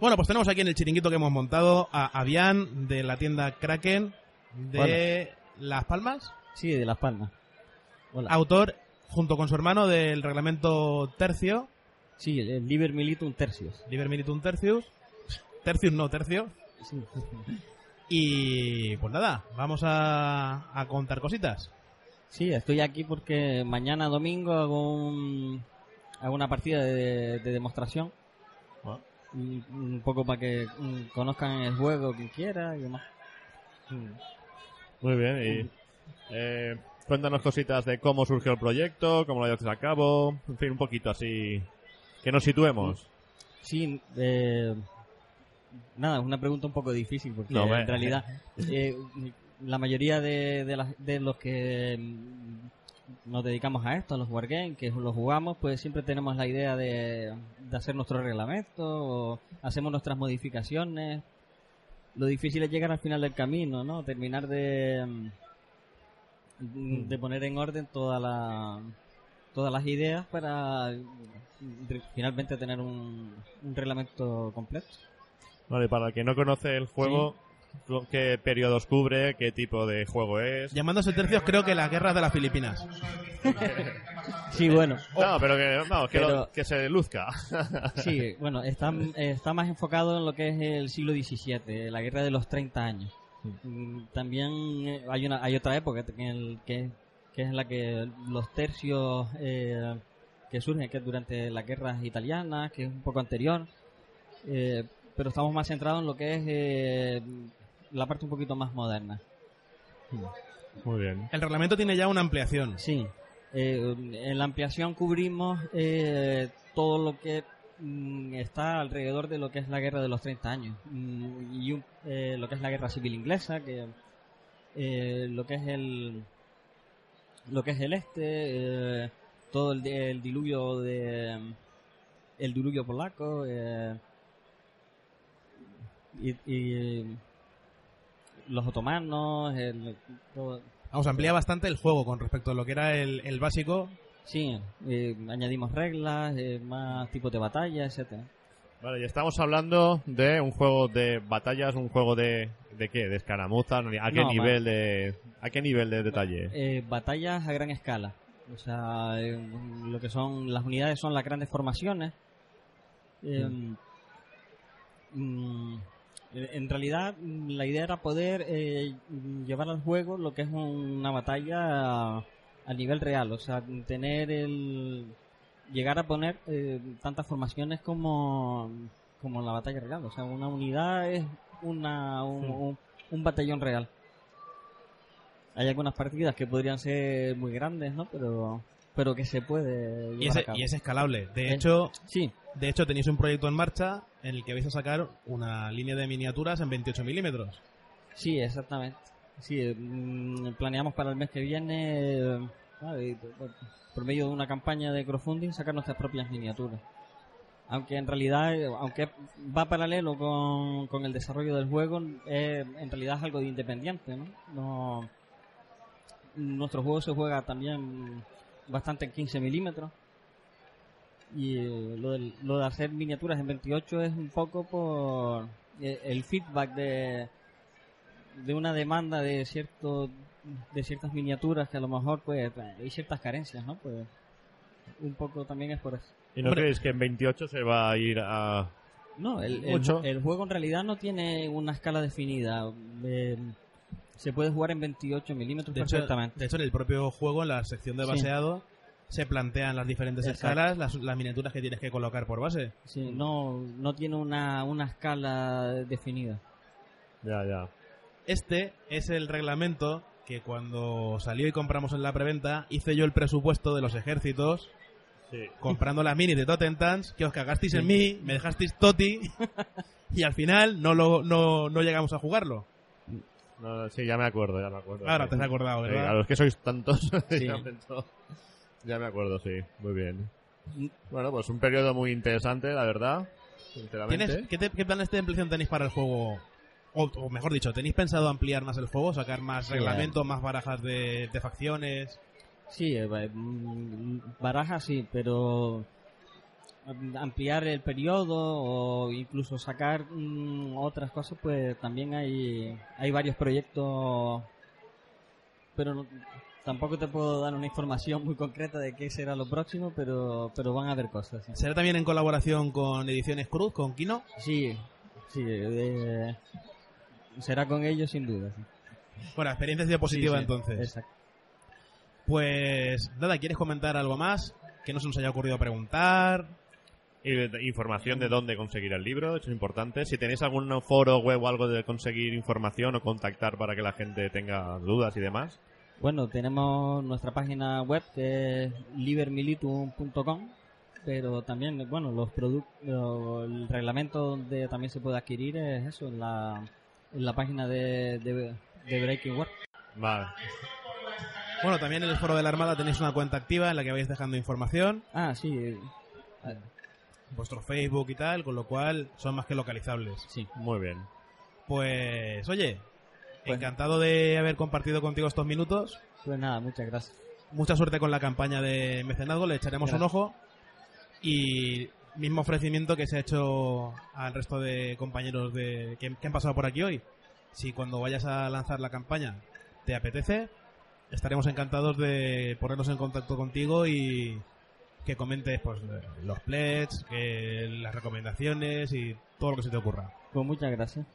Bueno, pues tenemos aquí en el chiringuito que hemos montado a Avian de la tienda Kraken de Las Palmas. Sí, de Las Palmas. Hola. Autor, junto con su hermano, del reglamento Tercio. Sí, el Liber Militum Tercius. Liber Militum Tercius. Tercius no, Tercio. Sí. Y pues nada, vamos a, a contar cositas. Sí, estoy aquí porque mañana domingo hago, un, hago una partida de, de demostración. Un, poco para que mm, conozcan el juego quien quiera y demás. Muy bien, y eh, cuéntanos cositas de cómo surgió el proyecto, cómo lo llevaste a cabo, en fin, un poquito así, que nos situemos. Sí, eh, nada, es una pregunta un poco difícil porque No, me- en realidad eh, la mayoría de, de los que mm, nos dedicamos a esto, a los wargames, que los jugamos, pues siempre tenemos la idea de, de hacer nuestro reglamento, o hacemos nuestras modificaciones. Lo difícil es llegar al final del camino, ¿no? Terminar de, mm, de poner en orden toda la, todas las ideas para mm, finalmente tener un, un reglamento completo. Vale, para el que no conoce el juego, ¿qué periodos cubre? ¿Qué tipo de juego es? Llamándose Tercios, creo que las guerras de las Filipinas. Sí, bueno. No, pero que, no, que, lo- Pero- que se luzca. Sí, bueno, está, está más enfocado en lo que es el siglo XVII, la guerra de los 30 años. Mm, También eh, hay una hay otra época que, el- que, que es la que los tercios eh, que surgen, que es durante las guerras italianas, que es un poco anterior. Eh, pero estamos más centrados en lo que es eh, la parte un poquito más moderna. Muy bien. El reglamento tiene ya una ampliación. Sí, eh, en la ampliación cubrimos eh, todo lo que mm, está alrededor de lo que es la guerra de los 30 años Mm, y un- eh, lo que es la guerra civil inglesa, que eh, lo que es el lo que es el este, eh, todo el, el diluvio de el diluvio polaco eh, y, y los otomanos, el, todo, Vamos, amplía bastante el juego con respecto a lo que era el, el básico. Sí, eh, añadimos reglas, eh, más tipos de batalla, etcétera. Vale, y estamos hablando de un juego de batallas, un juego de... ¿De qué? ¿De escaramuzas? ¿A qué No, nivel de... ¿A qué nivel de detalle? Eh, batallas a gran escala. O sea, eh, lo que son las unidades son las grandes formaciones. Eh, mm, en realidad, la idea era poder eh, llevar al juego lo que es una batalla a, a nivel real. O sea, tener el. llegar a poner eh, tantas formaciones como, como la batalla real. O sea, una unidad es una, un, un- un batallón real. Hay algunas partidas que podrían ser muy grandes, ¿no? Pero, pero que se puede llevar Y es, a cabo. y es escalable. De Eh, hecho, Sí, de hecho, tenéis un proyecto en marcha en el que vais a sacar una línea de miniaturas en 28 milímetros. sí, exactamente. Sí, mm, planeamos para el mes que viene, ah, por, medio de una campaña de crowdfunding, sacar nuestras propias miniaturas. Aunque en realidad, aunque va paralelo con, con el desarrollo del juego, eh, en realidad es algo de independiente, ¿no? no nuestro juego se juega también bastante en 15 milímetros. Y eh, lo, del- lo de hacer miniaturas en 28 es un poco por eh, el feedback de, de una demanda de cierto de ciertas miniaturas que a lo mejor pues hay ciertas carencias, ¿no? Pues un poco también es por eso. ¿Y no Hombre. creéis que en 28 se va a ir a... No, el, el, Mucho. el juego en realidad no tiene una escala definida. Eh, se puede jugar en 28 milímetros De hecho, perfectamente. de hecho, en el propio juego, en la sección de Sí. baseado, se plantean las diferentes Exacto. escalas, las, las miniaturas que tienes que colocar por base. Sí, no, no tiene una, una escala definida. Ya, ya. Este es el reglamento que cuando salió y compramos en la preventa, hice yo el presupuesto de los ejércitos Sí. comprando las minis de Totentans, que os cagasteis en mí, me dejasteis toti y al final no, lo, no, no llegamos a jugarlo. No, no, sí, ya me acuerdo, ya me acuerdo. Ahora sí. te has acordado, Sí, ¿verdad? a los que sois tantos, Sí. ya, me acuerdo, sí. Muy bien. Bueno, pues un periodo muy interesante, la verdad. Sinceramente. ¿Tienes, ¿qué, te- qué planes de ampliación tenéis para el juego? O, o mejor dicho, ¿tenéis pensado ampliar más el juego? ¿Sacar más Sí, reglamentos, más barajas de, de facciones? Sí, eh, ba- mm, baraja sí, pero ampliar el periodo o incluso sacar mm, otras cosas, pues también hay, hay varios proyectos, pero no- tampoco te puedo dar una información muy concreta de qué será lo próximo, pero, pero van a haber cosas. sí. ¿Será también en colaboración con Ediciones Cruz, con Kino? Sí, sí, eh, será con ellos sin duda. sí. Bueno, experiencia ha sido positiva Sí, sí, entonces. Exacto. Pues nada, ¿quieres comentar algo más? Que no se nos haya ocurrido preguntar. Y de- información de dónde conseguir el libro, eso es importante. Si tenéis algún foro web o algo de conseguir información o contactar para que la gente tenga dudas y demás. Bueno, tenemos nuestra página web que es libermilitum.com, pero también, bueno, los productos, el reglamento donde también se puede adquirir es eso, en la, en la página de, de, de Breaking Work. Vale. Bueno, también en el foro de la Armada tenéis una cuenta activa en la que vais dejando información, Ah, sí, vuestro Facebook y tal, con lo cual son más que localizables. sí. Muy bien. Pues, oye, Pues- encantado de haber compartido contigo estos minutos. Pues nada, muchas gracias. Mucha suerte con la campaña de mecenazgo, le echaremos un ojo. Y mismo ofrecimiento que se ha hecho al resto de compañeros de que, que han pasado por aquí hoy. Si cuando vayas a lanzar la campaña te apetece, estaremos encantados de ponernos en contacto contigo y que comentes pues los que las recomendaciones y todo lo que se te ocurra. Pues muchas gracias.